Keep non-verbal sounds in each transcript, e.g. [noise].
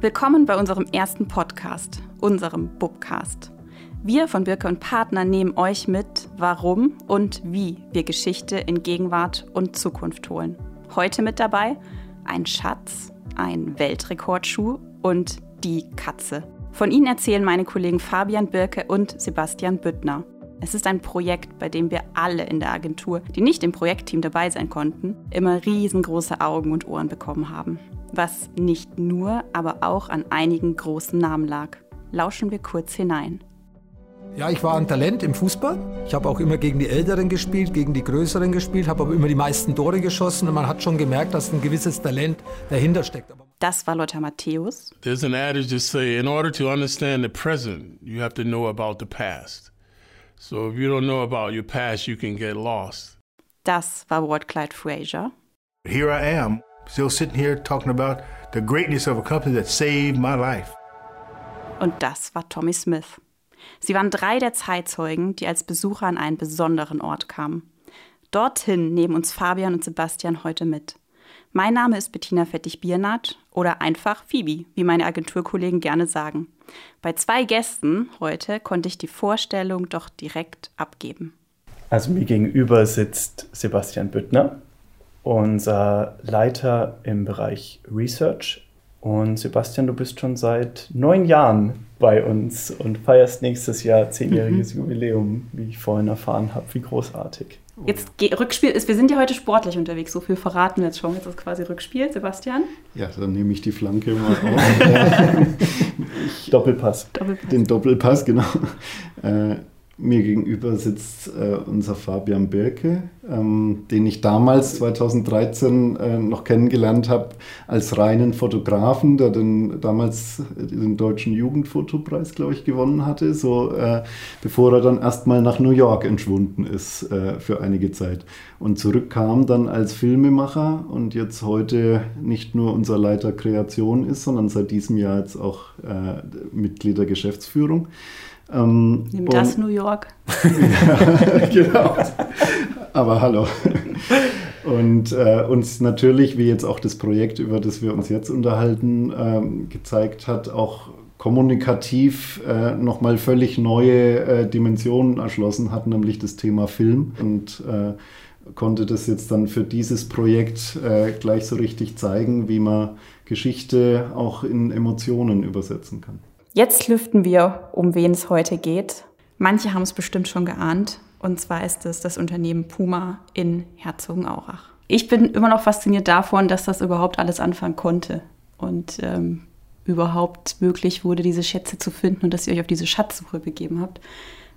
Willkommen bei unserem ersten Podcast, unserem Bubcast. Wir von Birke und Partner nehmen euch mit, warum und wie wir Geschichte in Gegenwart und Zukunft holen. Heute mit dabei ein Schatz, ein Weltrekordschuh und die Katze. Von ihnen erzählen meine Kollegen Fabian Birke und Sebastian Büttner. Es ist ein Projekt, bei dem wir alle in der Agentur, die nicht im Projektteam dabei sein konnten, immer riesengroße Augen und Ohren bekommen haben was nicht nur, aber auch an einigen großen Namen lag. Lauschen wir kurz hinein. Ja, ich war ein Talent im Fußball. Ich habe auch immer gegen die Älteren gespielt, gegen die Größeren gespielt, habe aber immer die meisten Tore geschossen und man hat schon gemerkt, dass ein gewisses Talent dahinter steckt. Das war Lothar Matthäus. There's an adage to say, in order to understand the present, you have to know about the past. So if you don't know about your past, you can get lost. Das war Ward Clyde Fraser. Here I am, still sitting here talking about the greatness of a company that saved my life. Und das war Tommy Smith. Sie waren drei der Zeitzeugen, die als Besucher an einen besonderen Ort kamen. Dorthin nehmen uns Fabian und Sebastian heute mit. Mein Name ist Bettina Fettig-Biernat oder einfach Phoebe, wie meine Agenturkollegen gerne sagen. Bei zwei Gästen heute konnte ich die Vorstellung doch direkt abgeben. Also mir gegenüber sitzt Sebastian Büttner unser Leiter im Bereich Research. Und Sebastian, du bist schon seit neun Jahren bei uns und feierst nächstes Jahr zehnjähriges mhm. Jubiläum, wie ich vorhin erfahren habe. Wie großartig. Jetzt Rückspiel ist, wir sind ja heute sportlich unterwegs, so viel verraten wir jetzt schon. Jetzt ist quasi Rückspiel, Sebastian. Ja, dann nehme ich die Flanke mal auf. [laughs] Doppelpass. Doppelpass. Den Doppelpass, genau. Äh, mir gegenüber sitzt äh, unser Fabian Birke, ähm, den ich damals, 2013, äh, noch kennengelernt habe als reinen Fotografen, der den, damals den Deutschen Jugendfotopreis, glaube ich, gewonnen hatte, so, äh, bevor er dann erstmal nach New York entschwunden ist äh, für einige Zeit. Und zurückkam dann als Filmemacher und jetzt heute nicht nur unser Leiter Kreation ist, sondern seit diesem Jahr jetzt auch äh, Mitglied der Geschäftsführung. Ähm, Nimm das New York. [laughs] ja, genau. Aber hallo. Und äh, uns natürlich, wie jetzt auch das Projekt, über das wir uns jetzt unterhalten, ähm, gezeigt hat, auch kommunikativ äh, nochmal völlig neue äh, Dimensionen erschlossen hat, nämlich das Thema Film. Und äh, konnte das jetzt dann für dieses Projekt äh, gleich so richtig zeigen, wie man Geschichte auch in Emotionen übersetzen kann. Jetzt lüften wir, um wen es heute geht. Manche haben es bestimmt schon geahnt. Und zwar ist es das Unternehmen Puma in Herzogenaurach. Ich bin immer noch fasziniert davon, dass das überhaupt alles anfangen konnte. Und ähm, überhaupt möglich wurde, diese Schätze zu finden und dass ihr euch auf diese Schatzsuche begeben habt.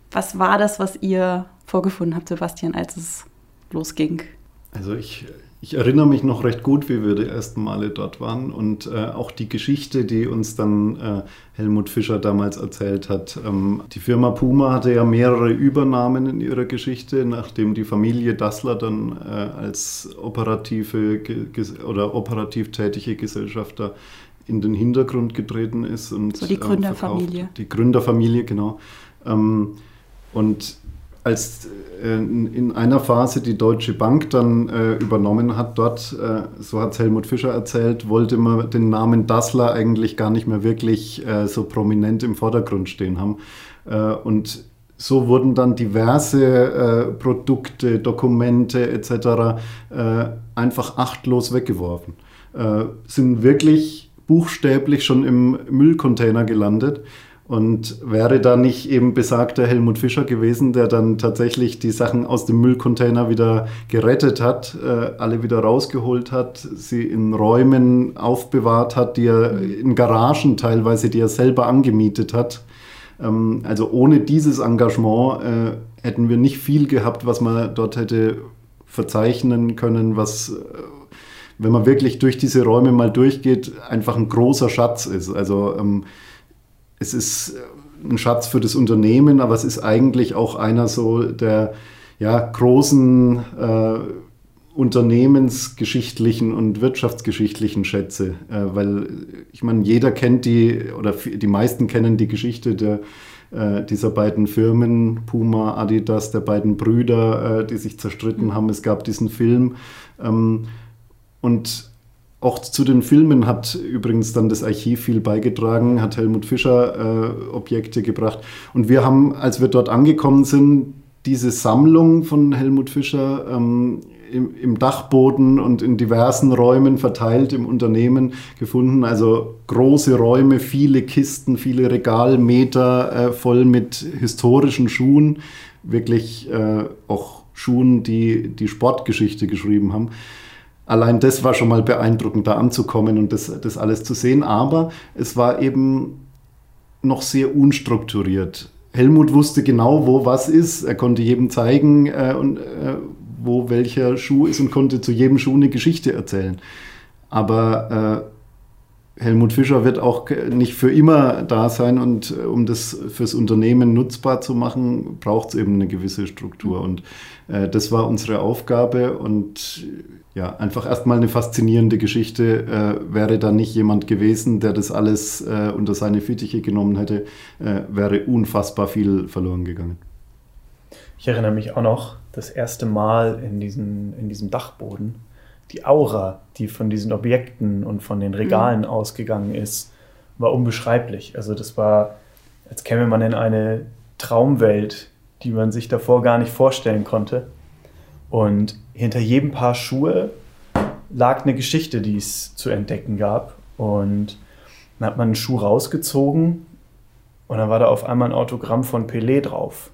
Was war das, was ihr vorgefunden habt, Sebastian, als es losging? Also ich ich erinnere mich noch recht gut, wie wir die ersten Male dort waren und äh, auch die Geschichte, die uns dann äh, Helmut Fischer damals erzählt hat. Ähm, die Firma Puma hatte ja mehrere Übernahmen in ihrer Geschichte, nachdem die Familie Dassler dann äh, als operative oder operativ tätige Gesellschafter in den Hintergrund getreten ist. Und, so die ähm, Gründerfamilie. die Gründerfamilie, genau. Ähm, und als äh, in einer Phase die Deutsche Bank dann äh, übernommen hat, dort, äh, so hat Helmut Fischer erzählt, wollte man den Namen Dassler eigentlich gar nicht mehr wirklich äh, so prominent im Vordergrund stehen haben. Äh, und so wurden dann diverse Produkte, Dokumente etc. einfach achtlos weggeworfen. sind wirklich buchstäblich schon im Müllcontainer gelandet. Und wäre da nicht eben besagter Helmut Fischer gewesen, der dann tatsächlich die Sachen aus dem Müllcontainer wieder gerettet hat, äh, alle wieder rausgeholt hat, sie in Räumen aufbewahrt hat, die er in Garagen teilweise, die er selber angemietet hat. Ähm, also ohne dieses Engagement äh, hätten wir nicht viel gehabt, was man dort hätte verzeichnen können, was, äh, wenn man wirklich durch diese Räume mal durchgeht, einfach ein großer Schatz ist. Also ähm, es ist ein Schatz für das Unternehmen, aber es ist eigentlich auch einer so der ja, großen äh, unternehmensgeschichtlichen und wirtschaftsgeschichtlichen Schätze, äh, weil ich meine, jeder kennt die oder die meisten kennen die Geschichte der, äh, dieser beiden Firmen, Puma, Adidas, der beiden Brüder, äh, die sich zerstritten mhm. haben. Es gab diesen Film ähm, und auch zu den Filmen hat übrigens dann das Archiv viel beigetragen, hat Helmut Fischer äh, Objekte gebracht. Und wir haben, als wir dort angekommen sind, diese Sammlung von Helmut Fischer ähm, im, im, Dachboden und in diversen Räumen verteilt im Unternehmen gefunden. Also große Räume, viele Kisten, viele Regalmeter äh, voll mit historischen Schuhen. Wirklich äh, auch Schuhen, die die Sportgeschichte geschrieben haben. Allein das war schon mal beeindruckend, da anzukommen und das, das alles zu sehen. Aber es war eben noch sehr unstrukturiert. Helmut wusste genau, wo was ist. Er konnte jedem zeigen, äh, und, äh, wo welcher Schuh ist und konnte zu jedem Schuh eine Geschichte erzählen. Aber äh, Helmut Fischer wird auch nicht für immer da sein und äh, um das fürs Unternehmen nutzbar zu machen, braucht es eben eine gewisse Struktur. Und äh, das war unsere Aufgabe und ja, einfach erstmal eine faszinierende Geschichte. Äh, wäre da nicht jemand gewesen, der das alles äh, unter seine Fittiche genommen hätte, äh, wäre unfassbar viel verloren gegangen. Ich erinnere mich auch noch, das erste Mal in, diesen, in diesem Dachboden, die Aura, die von diesen Objekten und von den Regalen mhm. ausgegangen ist, war unbeschreiblich. Also das war, als käme man in eine Traumwelt, die man sich davor gar nicht vorstellen konnte. Und hinter jedem Paar Schuhe lag eine Geschichte, die es zu entdecken gab. Und dann hat man einen Schuh rausgezogen und dann war da auf einmal ein Autogramm von Pelé drauf.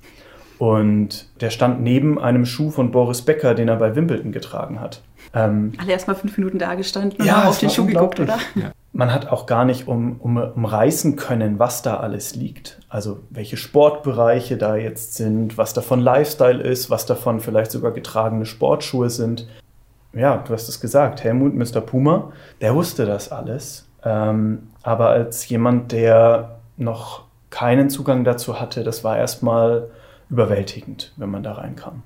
Und der stand neben einem Schuh von Boris Becker, den er bei Wimbledon getragen hat. Ähm, Alle erst mal fünf Minuten da gestanden und ja, auf den Schuh geguckt, oder? Ja. Man hat auch gar nicht um, um, umreißen können, was da alles liegt. Also welche Sportbereiche da jetzt sind, was davon Lifestyle ist, was davon vielleicht sogar getragene Sportschuhe sind. Ja, du hast es gesagt, Helmut, Mr. Puma, der wusste das alles. Ähm, aber als jemand, der noch keinen Zugang dazu hatte, das war erstmal überwältigend, wenn man da reinkam.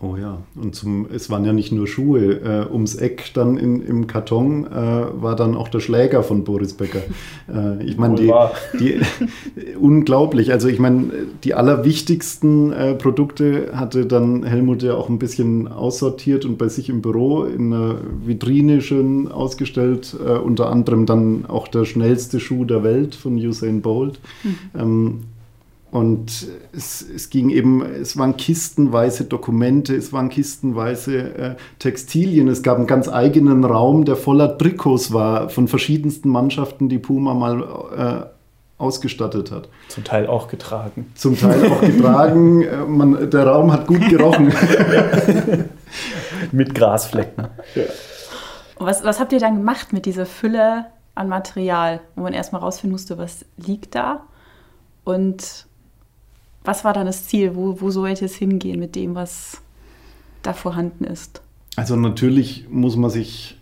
Oh ja, und zum, es waren ja nicht nur Schuhe. Äh, ums Eck dann in, im Karton äh, war dann auch der Schläger von Boris Becker. [laughs] Äh, ich meine, die, die [laughs] unglaublich. Also ich meine, die allerwichtigsten äh, Produkte hatte dann Helmut ja auch ein bisschen aussortiert und bei sich im Büro in einer Vitrine schön ausgestellt. Äh, unter anderem dann auch der schnellste Schuh der Welt von Usain Bolt. Mhm. Ähm, und es, es, ging eben, es waren kistenweise Dokumente, es waren kistenweise äh, Textilien. Es gab einen ganz eigenen Raum, der voller Trikots war, von verschiedensten Mannschaften, die Puma mal äh, ausgestattet hat. Zum Teil auch getragen. Zum Teil auch getragen. [laughs] Äh, man, der Raum hat gut gerochen. mit Grasflecken. Ja. Was, was habt ihr dann gemacht mit dieser Fülle an Material, wo man erstmal rausfinden musste, was liegt da? Und was war dann das Ziel? Wo, wo sollte es hingehen mit dem, was da vorhanden ist? Also natürlich muss man sich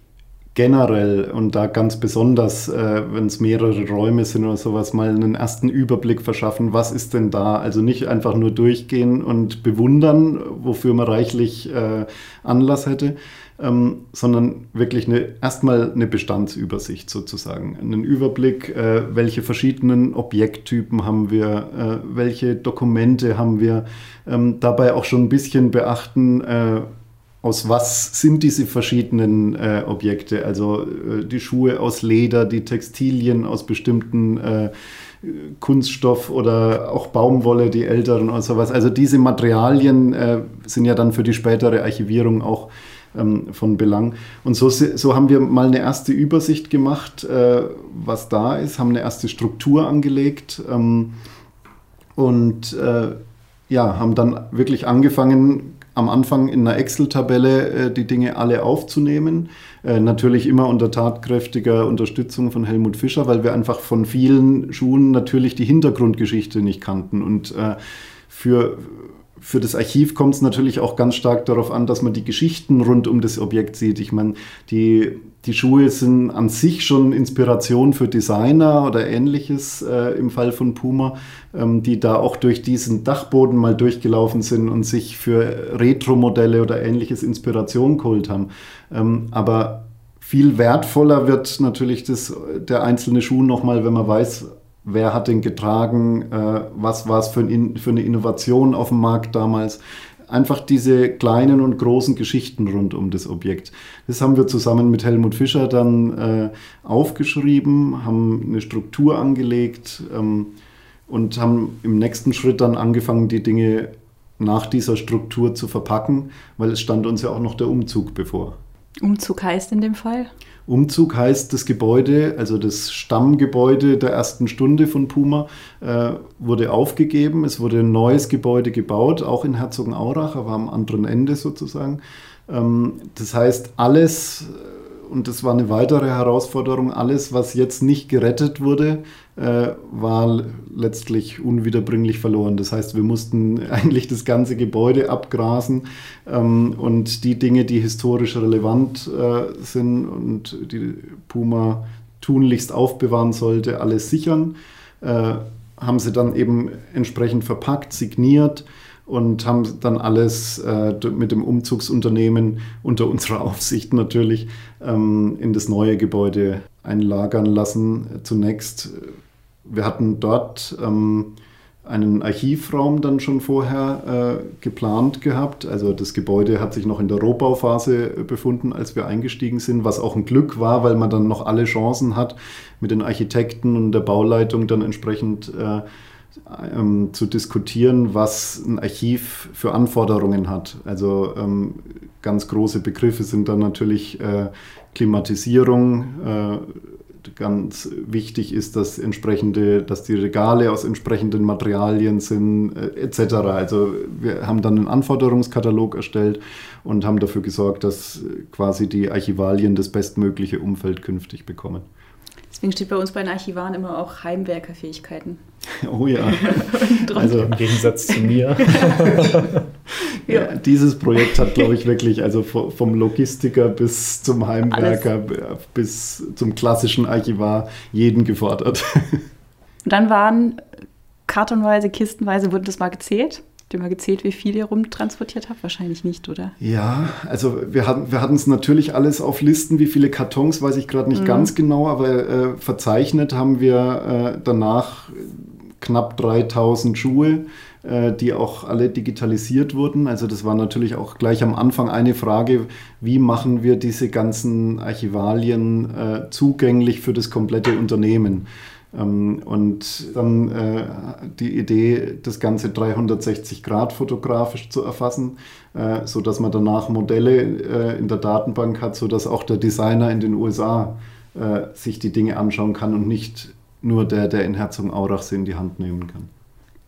generell und da ganz besonders, äh, wenn es mehrere Räume sind oder sowas, mal einen ersten Überblick verschaffen, was ist denn da? Also nicht einfach nur durchgehen und bewundern, wofür man reichlich äh, Anlass hätte, ähm, sondern wirklich eine, erstmal eine Bestandsübersicht sozusagen. Einen Überblick, äh, welche verschiedenen Objekttypen haben wir, äh, welche Dokumente haben wir, ähm, dabei auch schon ein bisschen beachten, äh, aus was sind diese verschiedenen äh, Objekte? Also äh, die Schuhe aus Leder, die Textilien aus bestimmten äh, Kunststoff oder auch Baumwolle, die älteren und sowas. Also diese Materialien äh, sind ja dann für die spätere Archivierung auch ähm, von Belang. Und so, so haben wir mal eine erste Übersicht gemacht, äh, was da ist, haben eine erste Struktur angelegt ähm, und äh, ja, haben dann wirklich angefangen, am Anfang in einer Excel-Tabelle äh, die Dinge alle aufzunehmen. Äh, natürlich immer unter tatkräftiger Unterstützung von Helmut Fischer, weil wir einfach von vielen Schulen natürlich die Hintergrundgeschichte nicht kannten. Und äh, für, für das Archiv kommt es natürlich auch ganz stark darauf an, dass man die Geschichten rund um das Objekt sieht. Ich meine, die, die Schuhe sind an sich schon Inspiration für Designer oder ähnliches äh, im Fall von Puma, ähm, die da auch durch diesen Dachboden mal durchgelaufen sind und sich für Retro-Modelle oder ähnliches Inspiration geholt haben. Ähm, aber viel wertvoller wird natürlich das, der einzelne Schuh nochmal, wenn man weiß, wer hat den getragen, äh, was war es für, ein, für, eine Innovation auf dem Markt damals, einfach diese kleinen und großen Geschichten rund um das Objekt. Das haben wir zusammen mit Helmut Fischer dann äh, aufgeschrieben, haben eine Struktur angelegt ähm, und haben im nächsten Schritt dann angefangen, die Dinge nach dieser Struktur zu verpacken, weil es stand uns ja auch noch der Umzug bevor. Umzug heißt in dem Fall? Umzug heißt, das Gebäude, also das Stammgebäude der ersten Stunde von Puma, äh, wurde aufgegeben. Es wurde ein neues Gebäude gebaut, auch in Herzogenaurach, aber am anderen Ende sozusagen. Ähm, das heißt, alles und das war eine weitere Herausforderung, alles, was jetzt nicht gerettet wurde, äh, war letztlich unwiederbringlich verloren. Das heißt, wir mussten [laughs] eigentlich das ganze Gebäude abgrasen ähm, und die Dinge, die historisch relevant äh, sind und die Puma tunlichst aufbewahren sollte, alles sichern. Äh, haben sie dann eben entsprechend verpackt, signiert und haben dann alles äh, mit dem Umzugsunternehmen unter unserer [laughs] Aufsicht natürlich ähm, in das neue Gebäude einlagern lassen. Zunächst, wir hatten dort ähm, einen Archivraum dann schon vorher äh, geplant gehabt. Also das Gebäude hat sich noch in der Rohbauphase befunden, als wir eingestiegen sind, was auch ein Glück war, weil man dann noch alle Chancen hat, mit den Architekten und der Bauleitung dann entsprechend äh, ähm, zu diskutieren, was ein Archiv für Anforderungen hat. Also ähm, ganz große Begriffe sind dann natürlich äh, Klimatisierung. Äh, ganz wichtig ist, dass entsprechende, dass die Regale aus entsprechenden Materialien sind, äh, etc. Also wir haben dann einen Anforderungskatalog erstellt und haben dafür gesorgt, dass quasi die Archivalien das bestmögliche Umfeld künftig bekommen. Deswegen steht bei uns bei den Archivaren immer auch Heimwerkerfähigkeiten. [laughs] Oh ja. [laughs] also im Gegensatz zu mir. [laughs] ja. ja. dieses Projekt hat, glaube ich, wirklich also vom Logistiker bis zum Heimwerker Alles. bis zum klassischen Archivar jeden gefordert. Und dann waren kartonweise, kistenweise, wurden das mal gezählt? Habt ihr mal gezählt, wie viel ihr rumtransportiert habt? Wahrscheinlich nicht, oder? Ja, also wir hatten wir es natürlich alles auf Listen. Wie viele Kartons, weiß ich gerade nicht mhm. ganz genau, aber äh, verzeichnet haben wir äh, danach knapp 3000 Schuhe, äh, die auch alle digitalisiert wurden. Also das war natürlich auch gleich am Anfang eine Frage, wie machen wir diese ganzen Archivalien äh, zugänglich für das komplette Unternehmen. Ähm, und dann äh, die Idee, das Ganze 360 Grad fotografisch zu erfassen, äh, sodass man danach Modelle äh, in der Datenbank hat, sodass auch der Designer in den USA äh, sich die Dinge anschauen kann und nicht nur der, der in Herzogenaurach in die Hand nehmen kann.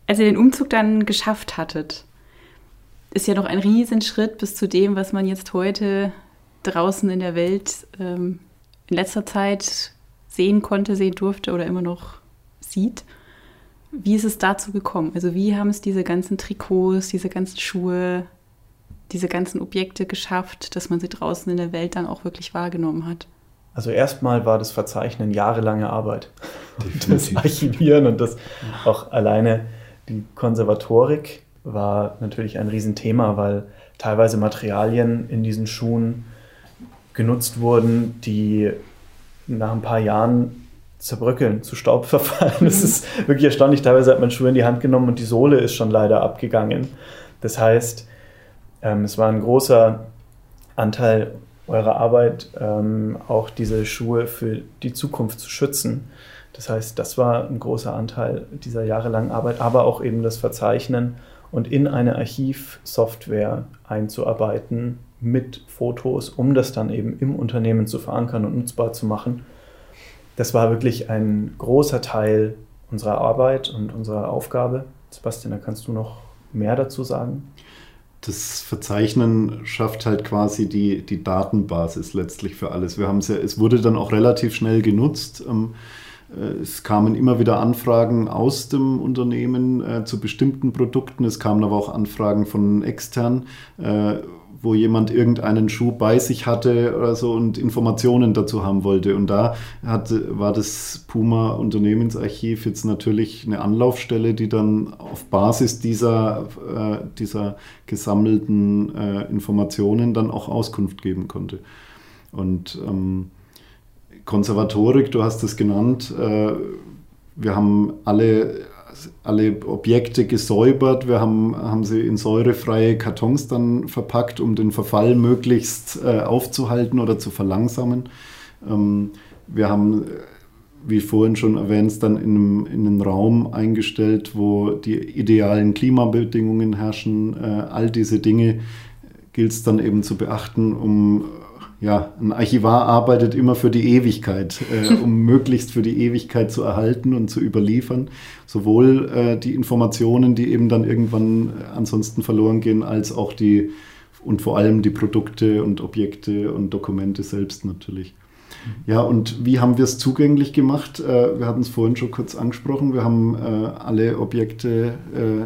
Als ihr den Umzug dann geschafft hattet, ist ja noch ein Riesenschritt bis zu dem, was man jetzt heute draußen in der Welt ähm, in letzter Zeit sehen konnte, sehen durfte oder immer noch sieht. Wie ist es dazu gekommen? Also wie haben es diese ganzen Trikots, diese ganzen Schuhe, diese ganzen Objekte geschafft, dass man sie draußen in der Welt dann auch wirklich wahrgenommen hat? Also erstmal war das Verzeichnen jahrelange Arbeit. Das Archivieren und das auch alleine die Konservatorik war natürlich ein Riesenthema, weil teilweise Materialien in diesen Schuhen genutzt wurden, die nach ein paar Jahren zerbröckeln, zu Staub [laughs] verfallen. Das ist wirklich erstaunlich. Teilweise hat man Schuhe in die Hand genommen und die Sohle ist schon leider abgegangen. Das heißt, ähm, es war ein großer Anteil eurer Arbeit, ähm, auch diese Schuhe für die Zukunft zu schützen. Das heißt, das war ein großer Anteil dieser jahrelangen Arbeit, aber auch eben das Verzeichnen und in eine Archivsoftware einzuarbeiten, mit Fotos, um das dann eben im Unternehmen zu verankern und nutzbar zu machen. Das war wirklich ein großer Teil unserer Arbeit und unserer Aufgabe. Sebastian, da kannst du noch mehr dazu sagen? Das Verzeichnen schafft halt quasi die, die Datenbasis letztlich für alles. Wir es, ja, es wurde dann auch relativ schnell genutzt. Ähm, äh, es kamen immer wieder Anfragen aus dem Unternehmen äh, zu bestimmten Produkten. Es kamen aber auch Anfragen von extern. Äh, wo jemand irgendeinen Schuh bei sich hatte oder so und Informationen dazu haben wollte. Und da hat, war das Puma Unternehmensarchiv jetzt natürlich eine Anlaufstelle, die dann auf Basis dieser, äh, dieser gesammelten äh, Informationen dann auch Auskunft geben konnte. Und ähm, Konservatorik, du hast es genannt, äh, wir haben alle alle Objekte gesäubert. Wir haben, haben sie in säurefreie Kartons dann verpackt, um den Verfall möglichst äh, aufzuhalten oder zu verlangsamen. Ähm, wir haben, wie vorhin schon erwähnt, dann in, einem, in einen Raum eingestellt, wo die idealen Klimabedingungen herrschen. Äh, all diese Dinge gilt es dann eben zu beachten, um ja, ein Archivar arbeitet immer für die Ewigkeit, äh, um [laughs] möglichst für die Ewigkeit zu erhalten und zu überliefern. Sowohl äh, die Informationen, die eben dann irgendwann äh, ansonsten verloren gehen, als auch die und vor allem die Produkte und Objekte und Dokumente selbst natürlich. Ja, und wie haben wir es zugänglich gemacht? Äh, wir hatten es vorhin schon kurz angesprochen. Wir haben äh, alle Objekte äh,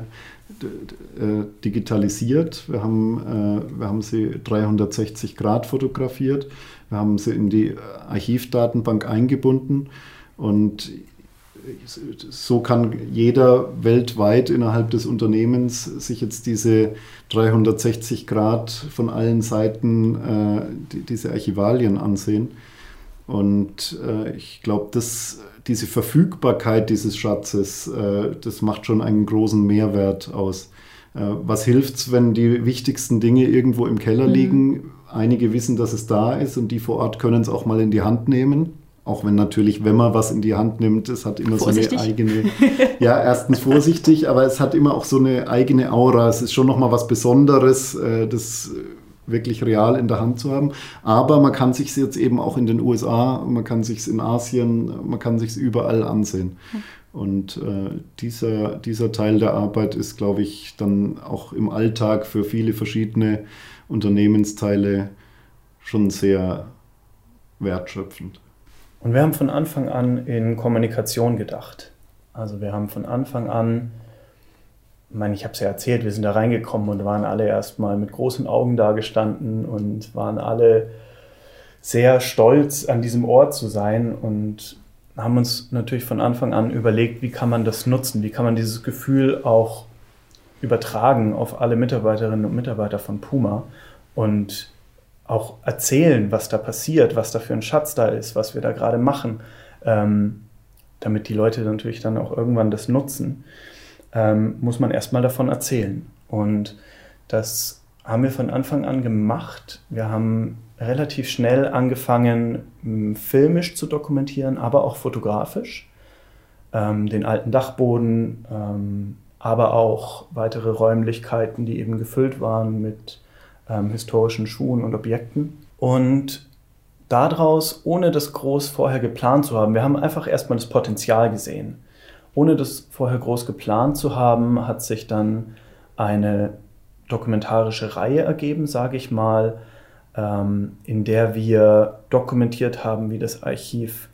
digitalisiert. Wir haben, äh, wir haben sie 360 Grad fotografiert. Wir haben sie in die Archivdatenbank eingebunden und so kann jeder weltweit innerhalb des Unternehmens sich jetzt diese 360 Grad von allen Seiten äh, die, diese Archivalien ansehen. Und äh, ich glaube, diese Verfügbarkeit dieses Schatzes, äh, das macht schon einen großen Mehrwert aus. Äh, was hilft's, wenn die wichtigsten Dinge irgendwo im Keller mhm. liegen? Einige wissen, dass es da ist und die vor Ort können es auch mal in die Hand nehmen. Auch wenn natürlich, wenn man was in die Hand nimmt, es hat immer vorsichtig. so eine eigene, [laughs] ja, erstens vorsichtig, aber es hat immer auch so eine eigene Aura. Es ist schon nochmal was Besonderes, äh, das wirklich real in der Hand zu haben. Aber man kann sich jetzt eben auch in den USA, man kann sich in Asien, man kann sich überall ansehen. Und äh, dieser, dieser Teil der Arbeit ist, glaube ich, dann auch im Alltag für viele verschiedene Unternehmensteile schon sehr wertschöpfend. Und wir haben von Anfang an in Kommunikation gedacht. Also wir haben von Anfang an ich meine, ich habe es ja erzählt, wir sind da reingekommen und waren alle erstmal mit großen Augen da gestanden und waren alle sehr stolz, an diesem Ort zu sein und haben uns natürlich von Anfang an überlegt, wie kann man das nutzen, wie kann man dieses Gefühl auch übertragen auf alle Mitarbeiterinnen und Mitarbeiter von Puma und auch erzählen, was da passiert, was da für ein Schatz da ist, was wir da gerade machen, ähm, damit die Leute natürlich dann auch irgendwann das nutzen ähm, muss man erstmal davon erzählen. Und das haben wir von Anfang an gemacht. Wir haben relativ schnell angefangen, filmisch zu dokumentieren, aber auch fotografisch. Ähm, den alten Dachboden, ähm, aber auch weitere Räumlichkeiten, die eben gefüllt waren mit ähm, historischen Schuhen und Objekten. Und daraus, ohne das groß vorher geplant zu haben, wir haben einfach erstmal das Potenzial gesehen ohne das vorher groß geplant zu haben, hat sich dann eine dokumentarische Reihe ergeben, sage ich mal, ähm, in der wir dokumentiert haben, wie das Archiv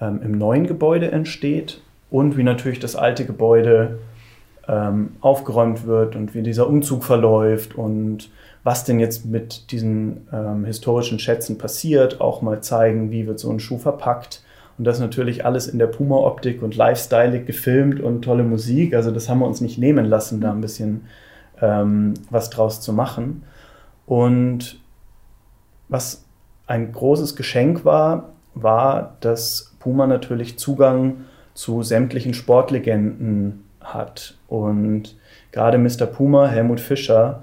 ähm, im neuen Gebäude entsteht und wie natürlich das alte Gebäude ähm, aufgeräumt wird und wie dieser Umzug verläuft und was denn jetzt mit diesen historischen Schätzen passiert, auch mal zeigen, wie wird so ein Schuh verpackt und das natürlich alles in der Puma-Optik und Lifestyle gefilmt und tolle Musik. Also das haben wir uns nicht nehmen lassen, da ein bisschen ähm, was draus zu machen. Und was ein großes Geschenk war, war, dass Puma natürlich Zugang zu sämtlichen Sportlegenden hat. Und gerade Mr. Puma, Helmut Fischer,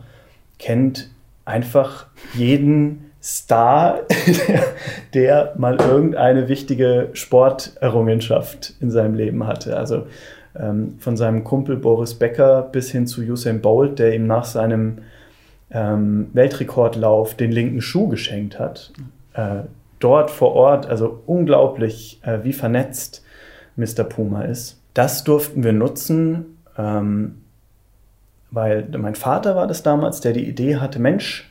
kennt einfach jeden Star, [laughs] der mal irgendeine wichtige Sporterrungenschaft in seinem Leben hatte. Also ähm, von seinem Kumpel Boris Becker bis hin zu Usain Bolt, der ihm nach seinem ähm, Weltrekordlauf den linken Schuh geschenkt hat. Äh, dort vor Ort, also unglaublich, äh, wie vernetzt Mr. Puma ist. Das durften wir nutzen, ähm, weil mein Vater war das damals, der die Idee hatte, Mensch,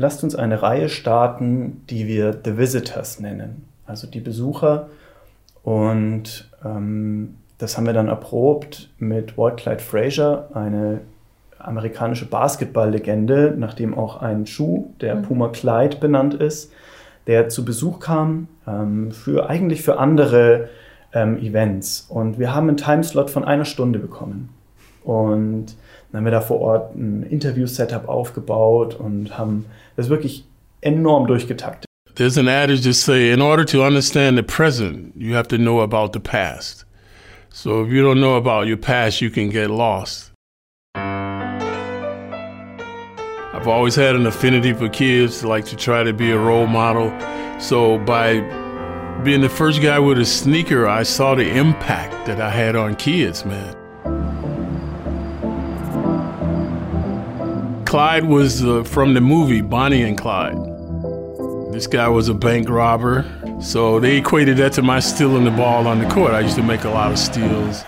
lasst uns eine Reihe starten, die wir The Visitors nennen, also die Besucher. Und ähm, das haben wir dann erprobt mit Walt Clyde Frazier, eine amerikanische Basketballlegende, nachdem auch ein Schuh, der mhm. Puma Clyde benannt ist, der zu Besuch kam, ähm, für eigentlich für andere ähm, Events. Und wir haben einen Timeslot von einer Stunde bekommen. Und dann haben wir da vor Ort ein Interview-Setup aufgebaut und haben das wirklich enorm durchgetaktet. There's an adage to say, in order to understand the present, you have to know about the past. So if you don't know about your past, you can get lost. I've always had an affinity for kids, like to try to be a role model. So by being the first guy with a sneaker, I saw the impact that I had on kids, man. Clyde was uh, from the movie Bonnie and Clyde. This guy was a bank robber, so they equated that to my stealing the ball on the court. I used to make a lot of steals.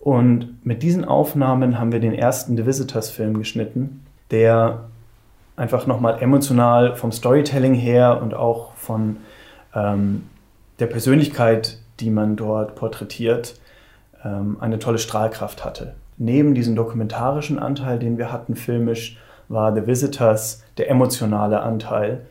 Und mit diesen Aufnahmen haben wir den ersten The Visitors-Film geschnitten, der einfach nochmal emotional vom Storytelling her und auch von ähm, der Persönlichkeit, die man dort porträtiert, ähm, eine tolle Strahlkraft hatte neben diesem dokumentarischen Anteil, den wir hatten filmisch, war The Visitors der emotionale Anteil,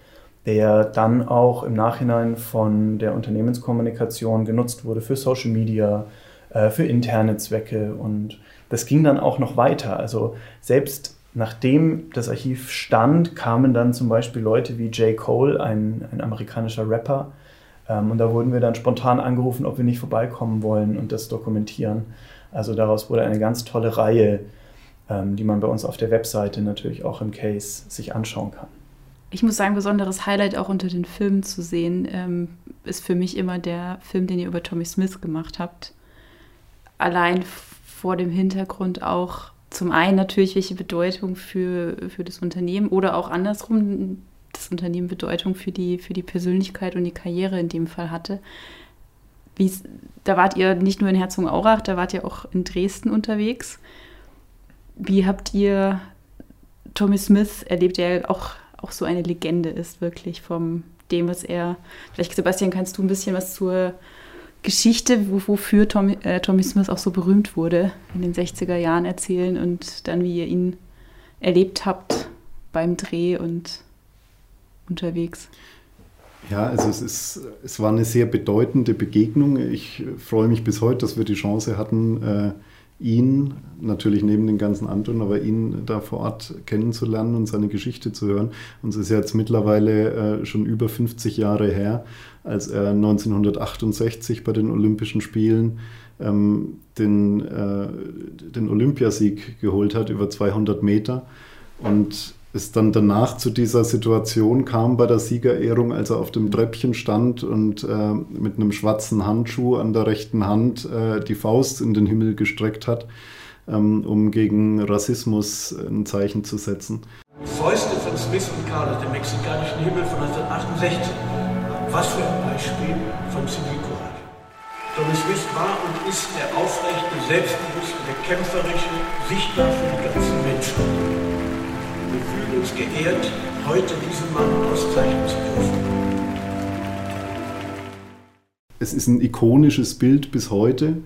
der dann auch im Nachhinein von der Unternehmenskommunikation genutzt wurde für Social Media, äh, für interne Zwecke und das ging dann auch noch weiter. Also selbst nachdem das Archiv stand, kamen dann zum Beispiel Leute wie J. Cole, ein, ein amerikanischer Rapper, ähm, und da wurden wir dann spontan angerufen, ob wir nicht vorbeikommen wollen und das dokumentieren. Also daraus wurde eine ganz tolle Reihe, ähm, die man bei uns auf der Webseite natürlich auch im Case sich anschauen kann. Ich muss sagen, besonderes Highlight auch unter den Filmen zu sehen, ähm, ist für mich immer der Film, den ihr über Tommy Smith gemacht habt. Allein vor dem Hintergrund auch zum einen natürlich, welche Bedeutung für, für das Unternehmen oder auch andersrum das Unternehmen Bedeutung für die, für die Persönlichkeit und die Karriere in dem Fall hatte. Wie's, da wart ihr nicht nur in Herzogenaurach, da wart ihr auch in Dresden unterwegs. Wie habt ihr Tommy Smith erlebt, der auch, auch so eine Legende ist, wirklich vom dem, was er. Vielleicht, Sebastian, kannst du ein bisschen was zur Geschichte, wofür Tommy, äh, Tommy Smith auch so berühmt wurde, in den 60er Jahren erzählen und dann, wie ihr ihn erlebt habt beim Dreh und unterwegs? Ja, also es, ist, es war eine sehr bedeutende Begegnung. Ich freue mich bis heute, dass wir die Chance hatten, äh, ihn, natürlich neben den ganzen anderen, aber ihn da vor Ort kennenzulernen und seine Geschichte zu hören. Und es ist jetzt mittlerweile äh, schon über 50 Jahre her, als er 1968 bei den Olympischen Spielen ähm, den, äh, den Olympiasieg geholt hat über 200 Meter. Und es dann danach zu dieser Situation kam bei der Siegerehrung, als er auf dem Treppchen stand und äh, mit einem schwarzen Handschuh an der rechten Hand äh, die Faust in den Himmel gestreckt hat, ähm, um gegen Rassismus ein Zeichen zu setzen. Fäuste von Smith und Carter, dem mexikanischen Himmel von 1968. Was für ein Beispiel von Zivilcourage. Tommy Smith war und ist der aufrechte, selbstbewusste, der kämpferische, sichtbar für die ganzen Menschen fühlen uns geehrt, heute diesen Mann auszeichnen zu dürfen. Es ist ein ikonisches Bild bis heute,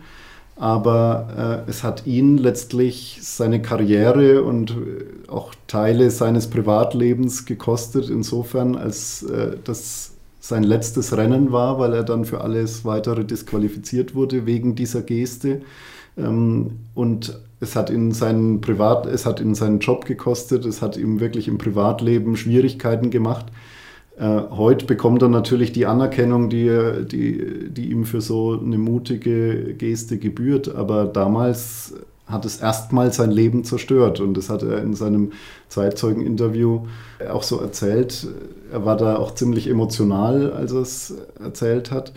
aber äh, es hat ihn letztlich seine Karriere und äh, auch Teile seines Privatlebens gekostet, insofern als äh, das sein letztes Rennen war, weil er dann für alles weitere disqualifiziert wurde wegen dieser Geste. Ähm, und es hat ihn seinen Privat, es hat ihn seinen Job gekostet, es hat ihm wirklich im Privatleben Schwierigkeiten gemacht. Äh, heute bekommt er natürlich die Anerkennung, die, die, die ihm für so eine mutige Geste gebührt. Aber damals hat es erstmal sein Leben zerstört. Und das hat er in seinem Zeitzeugeninterview auch so erzählt. Er war da auch ziemlich emotional, als er es erzählt hat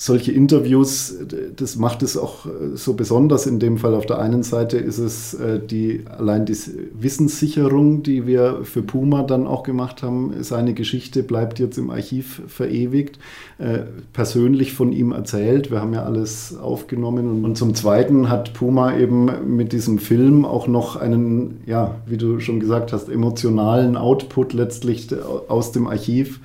solche Interviews, das macht es auch äh, so besonders. In dem Fall auf der einen Seite ist es äh, die, allein die Wissenssicherung, die wir für Puma dann auch gemacht haben. Seine Geschichte bleibt jetzt im Archiv verewigt, äh, persönlich von ihm erzählt. Wir haben ja alles aufgenommen. Und zum Zweiten hat Puma eben mit diesem Film auch noch einen, ja, wie du schon gesagt hast, emotionalen Output letztlich aus dem Archiv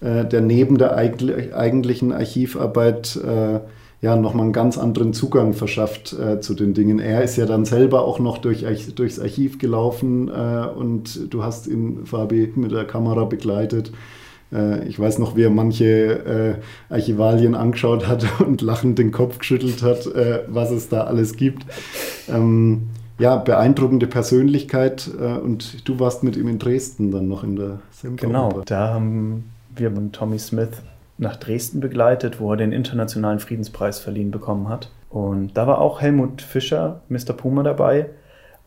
der neben der eigentlichen Archivarbeit äh, ja nochmal einen ganz anderen Zugang verschafft äh, zu den Dingen. Er ist ja dann selber auch noch durch, durchs Archiv gelaufen äh, und du hast ihn, Fabi, mit der Kamera begleitet. Äh, ich weiß noch, wie er manche äh, Archivalien angeschaut hat [laughs] und lachend den Kopf geschüttelt hat, was es da alles gibt. Ähm, ja, beeindruckende Persönlichkeit und du warst mit ihm in Dresden dann noch in der Semper. Genau, da haben wir mit Tommy Smith nach Dresden begleitet, wo er den Internationalen Friedenspreis verliehen bekommen hat. Und da war auch Helmut Fischer, Mr. Puma, dabei.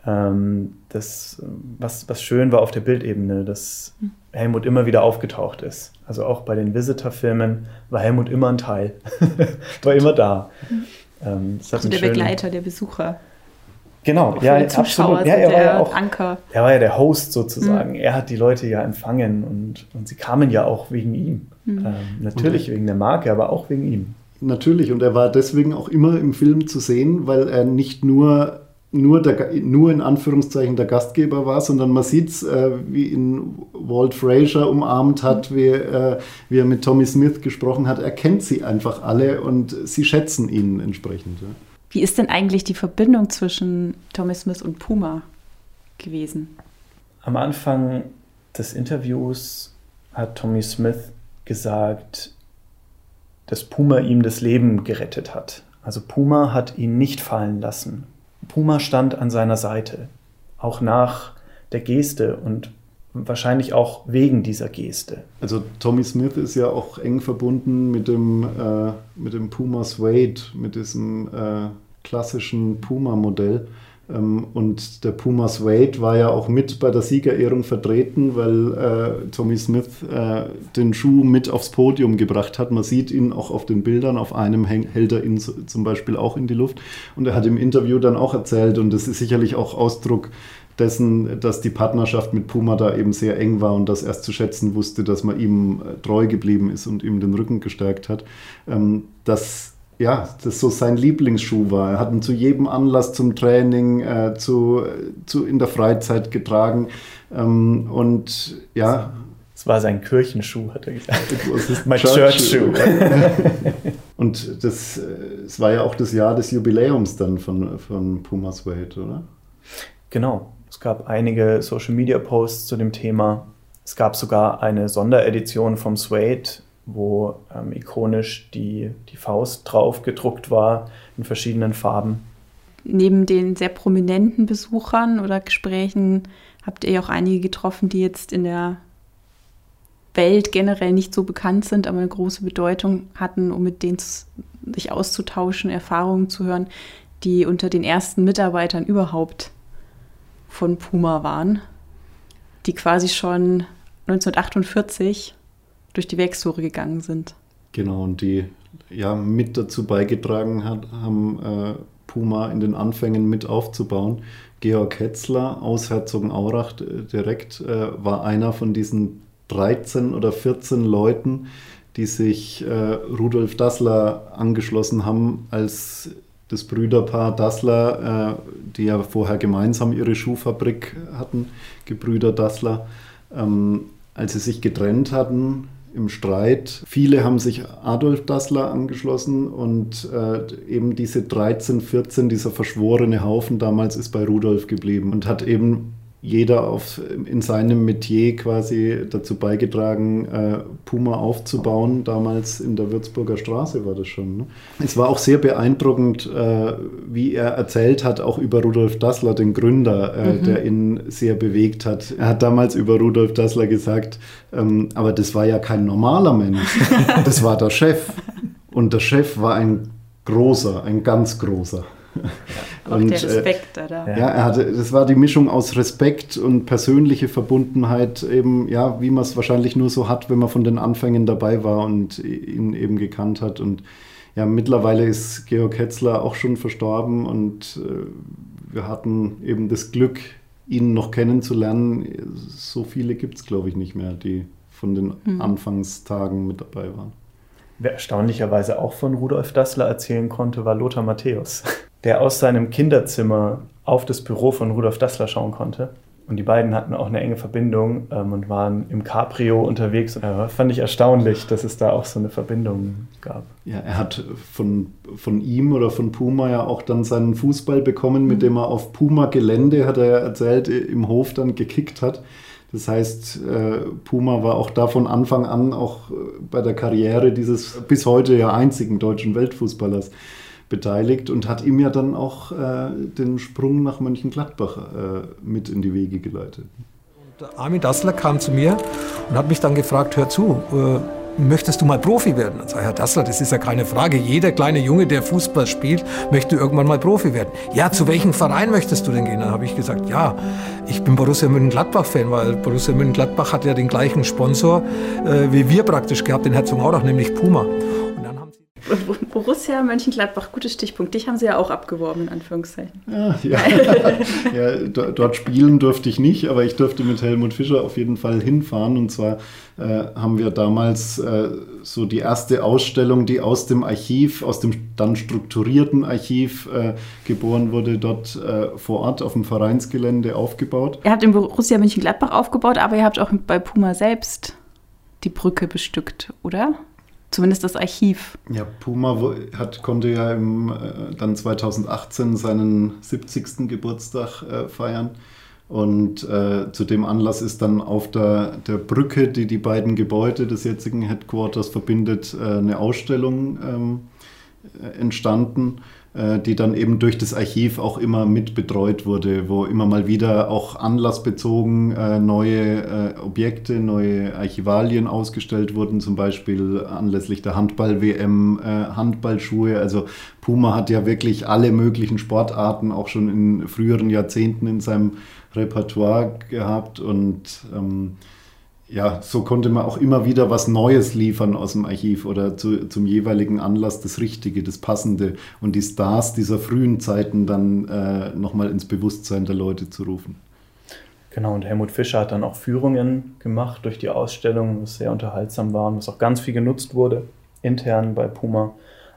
Ähm, das, was, was schön war auf der Bildebene, dass Helmut immer wieder aufgetaucht ist. Also auch bei den Visitor-Filmen war Helmut immer ein Teil, [laughs] war immer da. Ähm, also der schönen... Begleiter, der Besucher. Genau, ja, absolut. Ja, er war ja auch, Anker. Er war ja der Host sozusagen. Mhm. Er hat die Leute ja empfangen und, und sie kamen ja auch wegen ihm. Mhm. Ähm, natürlich okay. wegen der Marke, aber auch wegen ihm. Natürlich, und er war deswegen auch immer im Film zu sehen, weil er nicht nur nur, der, nur in Anführungszeichen der Gastgeber war, sondern man sieht es, äh, wie ihn Walt Frazier umarmt hat, wie, äh, wie, er mit Tommy Smith gesprochen hat. Er kennt sie einfach alle und sie schätzen ihn entsprechend. Ja. Wie ist denn eigentlich die Verbindung zwischen Tommy Smith und Puma gewesen? Am Anfang des Interviews hat Tommy Smith gesagt, dass Puma ihm das Leben gerettet hat. Also Puma hat ihn nicht fallen lassen. Puma stand an seiner Seite, auch nach der Geste und wahrscheinlich auch wegen dieser Geste. Also Tommy Smith ist ja auch eng verbunden mit dem, äh, mit dem Puma Suede, mit diesem äh, klassischen Puma-Modell. Ähm, und der Puma Suede war ja auch mit bei der Siegerehrung vertreten, weil äh, Tommy Smith äh, den Schuh mit aufs Podium gebracht hat. Man sieht ihn auch auf den Bildern, auf einem hält er ihn zum Beispiel auch in die Luft. Und er hat im Interview dann auch erzählt, und das ist sicherlich auch Ausdruck dessen, dass die Partnerschaft mit Puma da eben sehr eng war und das erst zu schätzen wusste, dass man ihm äh, treu geblieben ist und ihm den Rücken gestärkt hat. Ähm, dass ja, das so sein Lieblingsschuh war. Er hat ihn zu jedem Anlass zum Training, äh, zu, zu in der Freizeit getragen. Ähm, und ja. Es war sein Kirchenschuh, hat er gesagt. Das mein Church-Schuh. und das, äh, es war ja auch das Jahr des Jubiläums dann von, von Puma Suede, oder? Genau. Es gab einige Social-Media-Posts zu dem Thema. Es gab sogar eine Sonderedition vom Suede wo ähm, ikonisch die, die Faust drauf gedruckt war in verschiedenen Farben. Neben den sehr prominenten Besuchern oder Gesprächen habt ihr auch einige getroffen, die jetzt in der Welt generell nicht so bekannt sind, aber eine große Bedeutung hatten, um mit denen sich auszutauschen, Erfahrungen zu hören, die unter den ersten Mitarbeitern überhaupt von Puma waren, die quasi schon 1948 durch die Werkstore gegangen sind. Genau, und die ja mit dazu beigetragen hat, haben äh, Puma in den Anfängen mit aufzubauen. Georg Hetzler aus Herzogenaurach äh, direkt äh, war einer von diesen 13 oder 14 Leuten, die sich äh, Rudolf Dassler angeschlossen haben, als das Brüderpaar Dassler, äh, die ja vorher gemeinsam ihre Schuhfabrik hatten, Gebrüder Dassler, ähm, als sie sich getrennt hatten, im Streit. Viele haben sich Adolf Dassler angeschlossen und äh, eben diese 13, 14, dieser verschworene Haufen damals ist bei Rudolf geblieben und hat eben jeder auf, in seinem Metier quasi dazu beigetragen, äh, Puma aufzubauen. Damals in der Würzburger Straße war das schon. Ne? Es war auch sehr beeindruckend, äh, wie er erzählt hat, auch über Rudolf Dassler, den Gründer, äh, mhm. der ihn sehr bewegt hat. Er hat damals über Rudolf Dassler gesagt, ähm, aber das war ja kein normaler Mensch, [laughs] das war der Chef. Und der Chef war ein großer, ein ganz großer. Auch und, der äh, Respekt, äh, oder? Ja, er hatte, das war die Mischung aus Respekt und persönliche Verbundenheit, eben, ja, wie man es wahrscheinlich nur so hat, wenn man von den Anfängen dabei war und ihn eben gekannt hat. Und ja, mittlerweile ist Georg Hetzler auch schon verstorben und äh, wir hatten eben das Glück, ihn noch kennenzulernen. So viele gibt es, glaube ich, nicht mehr, die von den mhm. Anfangstagen mit dabei waren. Wer erstaunlicherweise auch von Rudolf Dassler erzählen konnte, war Lothar Matthäus der aus seinem Kinderzimmer auf das Büro von Rudolf Dassler schauen konnte. Und die beiden hatten auch eine enge Verbindung ähm, und waren im Cabrio unterwegs. Äh, fand ich erstaunlich, dass es da auch so eine Verbindung gab. Ja, er hat von, von ihm oder von Puma ja auch dann seinen Fußball bekommen, mit mhm. dem er auf Puma-Gelände, hat er erzählt, im Hof dann gekickt hat. Das heißt, äh, Puma war auch da von Anfang an auch äh, bei der Karriere dieses bis heute ja einzigen deutschen Weltfußballers beteiligt und hat ihm ja dann auch äh, den Sprung nach Mönchengladbach äh, mit in die Wege geleitet. Und Armin Dassler kam zu mir und hat mich dann gefragt, hör zu, äh, möchtest du mal Profi werden? Dann sage ich, Herr Dassler, das ist ja keine Frage. Jeder kleine Junge, der Fußball spielt, möchte irgendwann mal Profi werden. Ja, zu welchem Verein möchtest du denn gehen? Dann habe ich gesagt, ja, ich bin Borussia Mönchengladbach-Fan, weil Borussia Mönchengladbach hat ja den gleichen Sponsor äh, wie wir praktisch gehabt, den Herzogenaurach, nämlich Puma. Borussia Mönchengladbach, guter Stichpunkt. Dich haben sie ja auch abgeworben, in Anführungszeichen. Ja, [laughs] ja. ja, dort spielen durfte ich nicht, aber ich durfte mit Helmut Fischer auf jeden Fall hinfahren. Und zwar äh, haben wir damals äh, so die erste Ausstellung, die aus dem Archiv, aus dem dann strukturierten Archiv äh, geboren wurde, dort äh, vor Ort auf dem Vereinsgelände aufgebaut. Ihr habt in Borussia Mönchengladbach aufgebaut, aber ihr habt auch bei Puma selbst die Brücke bestückt, oder? Zumindest das Archiv. Ja, Puma hat, konnte ja im, äh, dann 2018 seinen 70. Geburtstag äh, feiern. Und äh, zu dem Anlass ist dann auf der, der Brücke, die die beiden Gebäude des jetzigen Headquarters verbindet, äh, eine Ausstellung ähm, äh, entstanden. Äh, die dann eben durch das Archiv auch immer mit betreut wurde, wo immer mal wieder auch anlassbezogen äh, neue äh, Objekte, neue Archivalien ausgestellt wurden, zum Beispiel anlässlich der Handball-WM Handballschuhe. Also Puma hat ja wirklich alle möglichen Sportarten auch schon in früheren Jahrzehnten in seinem Repertoire gehabt und ähm, ja, so konnte man auch immer wieder was Neues liefern aus dem Archiv oder zu, zum jeweiligen Anlass das Richtige, das Passende und die Stars dieser frühen Zeiten dann äh, nochmal ins Bewusstsein der Leute zu rufen. Genau, und Helmut Fischer hat dann auch Führungen gemacht durch die Ausstellung, was sehr unterhaltsam war und was auch ganz viel genutzt wurde, intern bei Puma,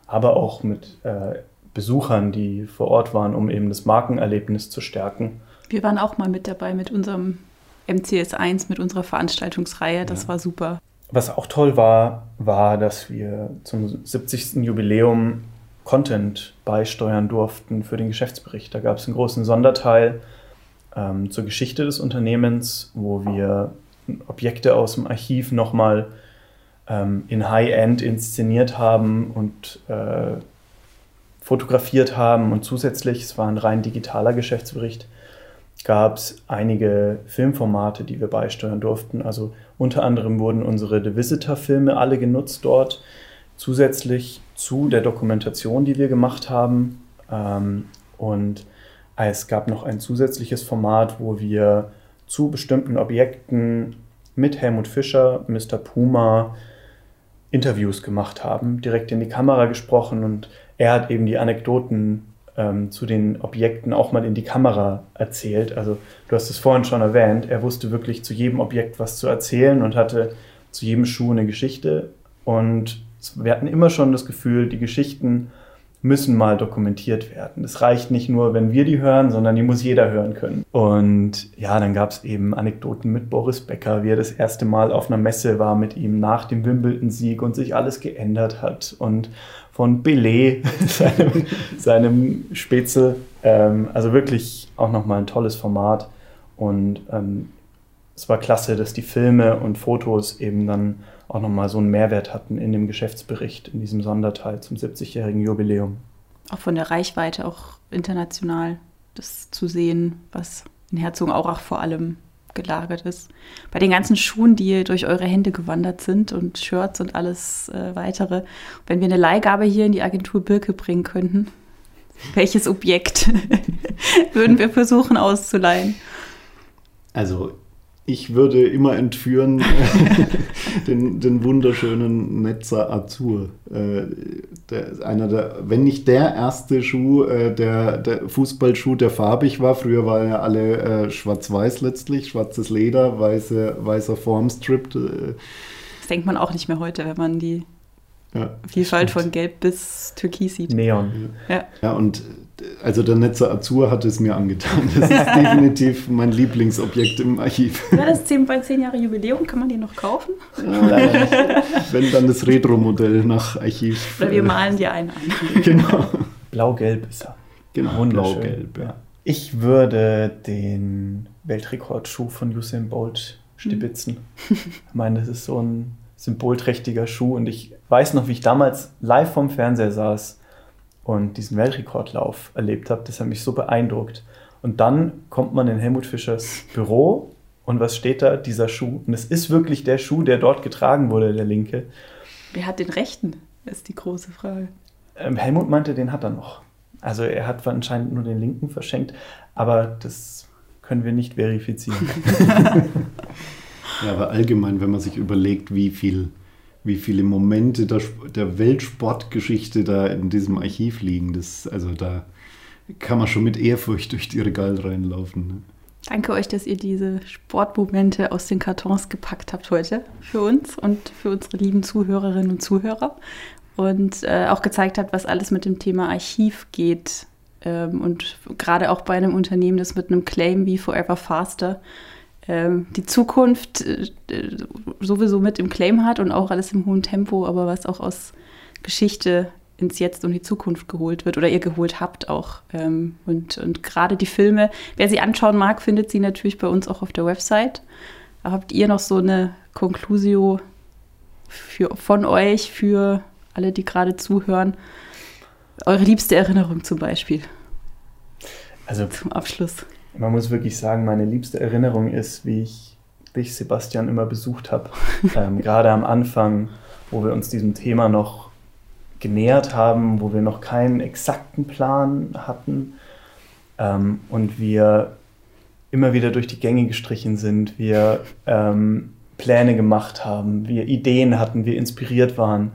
aber auch mit äh, Besuchern, die vor Ort waren, um eben das Markenerlebnis zu stärken. Wir waren auch mal mit dabei mit unserem MCS1 mit unserer Veranstaltungsreihe. Das ja. war super. Was auch toll war, war, dass wir zum 70. Jubiläum Content beisteuern durften für den Geschäftsbericht. Da gab es einen großen Sonderteil ähm, zur Geschichte des Unternehmens, wo wir Objekte aus dem Archiv nochmal ähm, in High-End inszeniert haben und äh, fotografiert haben. Und zusätzlich, es war ein rein digitaler Geschäftsbericht, gab es einige Filmformate, die wir beisteuern durften. Also unter anderem wurden unsere The Visitor-Filme alle genutzt dort, zusätzlich zu der Dokumentation, die wir gemacht haben. Ähm, und es gab noch ein zusätzliches Format, wo wir zu bestimmten Objekten mit Helmut Fischer, Mr. Puma, Interviews gemacht haben, direkt in die Kamera gesprochen und er hat eben die Anekdoten ähm, zu den Objekten auch mal in die Kamera erzählt. Also du hast es vorhin schon erwähnt, er wusste wirklich zu jedem Objekt was zu erzählen und hatte zu jedem Schuh eine Geschichte. Und wir hatten immer schon das Gefühl, die Geschichten müssen mal dokumentiert werden. Es reicht nicht nur, wenn wir die hören, sondern die muss jeder hören können. Und ja, dann gab es eben Anekdoten mit Boris Becker, wie er das erste Mal auf einer Messe war mit ihm nach dem Wimbledon-Sieg und sich alles geändert hat. Und von Belay, [laughs] seinem, seinem Spätzle. Ähm, also wirklich auch nochmal ein tolles Format. Und ähm, es war klasse, dass die Filme und Fotos eben dann auch nochmal so einen Mehrwert hatten in dem Geschäftsbericht, in diesem Sonderteil zum 70-jährigen Jubiläum. Auch von der Reichweite, auch international, das zu sehen, was in Herzogenaurach vor allem gelagert ist. Bei den ganzen Schuhen, die durch eure Hände gewandert sind und Shirts und alles äh, weitere. Wenn wir eine Leihgabe hier in die Agentur Birke bringen könnten, [laughs] welches Objekt [laughs] würden wir versuchen auszuleihen? Also ich würde immer entführen [laughs] den, den, wunderschönen Netzer Azur. Äh, der, einer der, wenn nicht der erste Schuh, äh, der, der Fußballschuh, der farbig war. Früher waren ja alle äh, schwarz-weiß letztlich, schwarzes Leder, weiße, weißer Formstrip. Äh. Das denkt man auch nicht mehr heute, wenn man die ja, Vielfalt von Gelb bis Türkis sieht. Neon. Ja, ja und also der Netzer Azur hat es mir angetan. Das ist [laughs] definitiv mein Lieblingsobjekt im Archiv. Ja, das 10 bei 10 Jahre Jubiläum, kann man den noch kaufen? Ja, wenn dann das Retro-Modell nach Archiv. Oder wir äh, malen dir einen an. Genau. Blau-gelb ist er. Genau, blau-gelb. Ja. Ich würde den Weltrekordschuh von Usain Bolt stibitzen. Hm. Ich meine, das ist so ein symbolträchtiger Schuh und ich weiß noch, wie ich damals live vom Fernseher saß und diesen Weltrekordlauf erlebt habe. Das hat mich so beeindruckt. Und dann kommt man in Helmut Fischers Büro Und was steht da? Dieser Schuh. Und es ist wirklich der Schuh, der dort getragen wurde, der linke. Wer hat den rechten? ist die große Frage. Ähm, Helmut meinte, den hat er noch. Also er hat anscheinend nur den linken verschenkt, aber das können wir nicht verifizieren. [laughs] [laughs] ja, aber allgemein, wenn man sich überlegt, wie viel wie viele Momente der, der, Weltsportgeschichte da in diesem Archiv liegen. Das, also da kann man schon mit Ehrfurcht durch die Regale reinlaufen. Ne? Danke euch, dass ihr diese Sportmomente aus den Kartons gepackt habt heute für uns und für unsere lieben Zuhörerinnen und Zuhörer. Und äh, auch gezeigt habt, was alles mit dem Thema Archiv geht. Ähm, und gerade auch bei einem Unternehmen, das mit einem Claim wie Forever Faster die Zukunft äh, sowieso mit im Claim hat und auch alles im hohen Tempo, aber was auch aus Geschichte ins Jetzt und die Zukunft geholt wird oder ihr geholt habt auch. Ähm, und, und gerade die Filme, wer sie anschauen mag, findet sie natürlich bei uns auch auf der Website. Habt ihr noch so eine Conclusio für, von euch für alle, die gerade zuhören? Eure liebste Erinnerung zum Beispiel? Also zum Abschluss. Man muss wirklich sagen, meine liebste Erinnerung ist, wie ich dich, Sebastian, immer besucht habe. [laughs] ähm, gerade am Anfang, wo wir uns diesem Thema noch genähert haben, wo wir noch keinen exakten Plan hatten ähm, und wir immer wieder durch die Gänge gestrichen sind, wir ähm, Pläne gemacht haben, wir Ideen hatten, wir inspiriert waren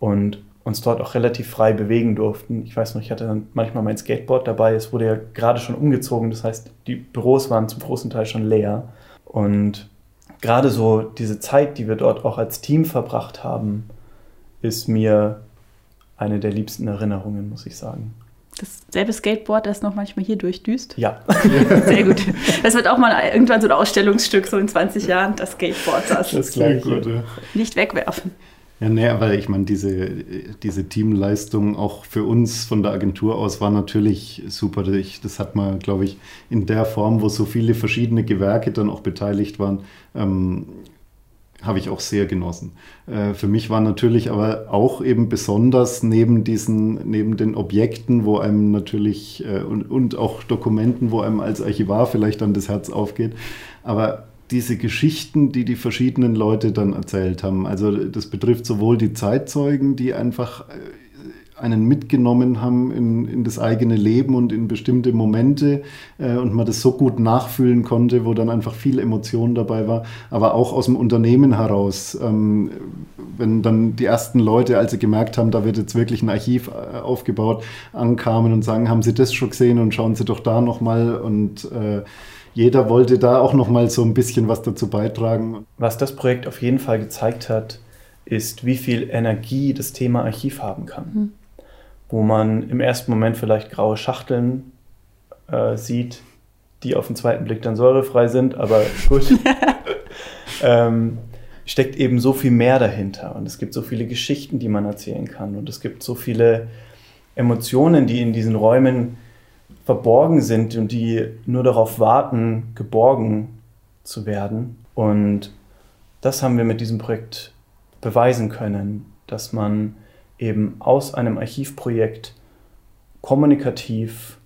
und uns dort auch relativ frei bewegen durften. Ich weiß noch, ich hatte dann manchmal mein Skateboard dabei. Es wurde ja gerade schon umgezogen, das heißt, die Büros waren zum großen Teil schon leer. Und gerade so diese Zeit, die wir dort auch als Team verbracht haben, ist mir eine der liebsten Erinnerungen, muss ich sagen. Dasselbe Skateboard, das noch manchmal hier durchdüst? Ja. [laughs] Sehr gut. Das wird auch mal irgendwann so ein Ausstellungsstück, so in 20 Jahren, das Skateboard. Das, das klingt gut, ja. Nicht wegwerfen. Ja, nee, aber ich meine, diese, diese Teamleistung auch für uns von der Agentur aus war natürlich super. Das hat man, glaube ich, in der Form, wo so viele verschiedene Gewerke dann auch beteiligt waren, ähm, habe ich auch sehr genossen. Äh, für mich war natürlich aber auch eben besonders neben diesen, neben den Objekten, wo einem natürlich äh, und, und auch Dokumenten, wo einem als Archivar vielleicht dann das Herz aufgeht, aber diese Geschichten, die die verschiedenen Leute dann erzählt haben. Also das betrifft sowohl die Zeitzeugen, die einfach äh, einen mitgenommen haben in, in das eigene Leben und in bestimmte Momente äh, und man das so gut nachfühlen konnte, wo dann einfach viel Emotion dabei war, aber auch aus dem Unternehmen heraus. Ähm, wenn dann die ersten Leute, als sie gemerkt haben, da wird jetzt wirklich ein Archiv äh, aufgebaut, ankamen und sagen, haben Sie das schon gesehen und schauen Sie doch da nochmal und äh, jeder wollte da auch noch mal so ein bisschen was dazu beitragen. Was das Projekt auf jeden Fall gezeigt hat, ist, wie viel Energie das Thema Archiv haben kann. Mhm. Wo man im ersten Moment vielleicht graue Schachteln äh, sieht, die auf den zweiten Blick dann säurefrei sind, aber [laughs] gut. ähm, steckt eben so viel mehr dahinter und es gibt so viele Geschichten, die man erzählen kann und es gibt so viele Emotionen, die in diesen Räumen verborgen sind und die nur darauf warten, geborgen zu werden. Und das haben wir mit diesem Projekt beweisen können, dass man eben aus einem Archivprojekt kommunikativ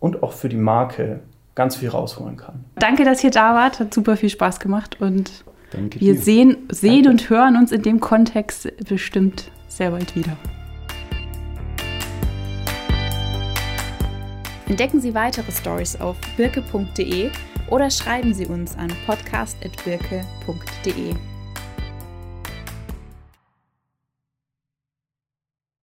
und auch für die Marke ganz viel rausholen kann. Danke, dass ihr da wart. Hat super viel Spaß gemacht und Danke wir dir. sehen, sehen und hören uns in dem Kontext bestimmt sehr bald wieder. Entdecken Sie weitere Stories auf birke.de oder schreiben Sie uns an podcast.birke.de.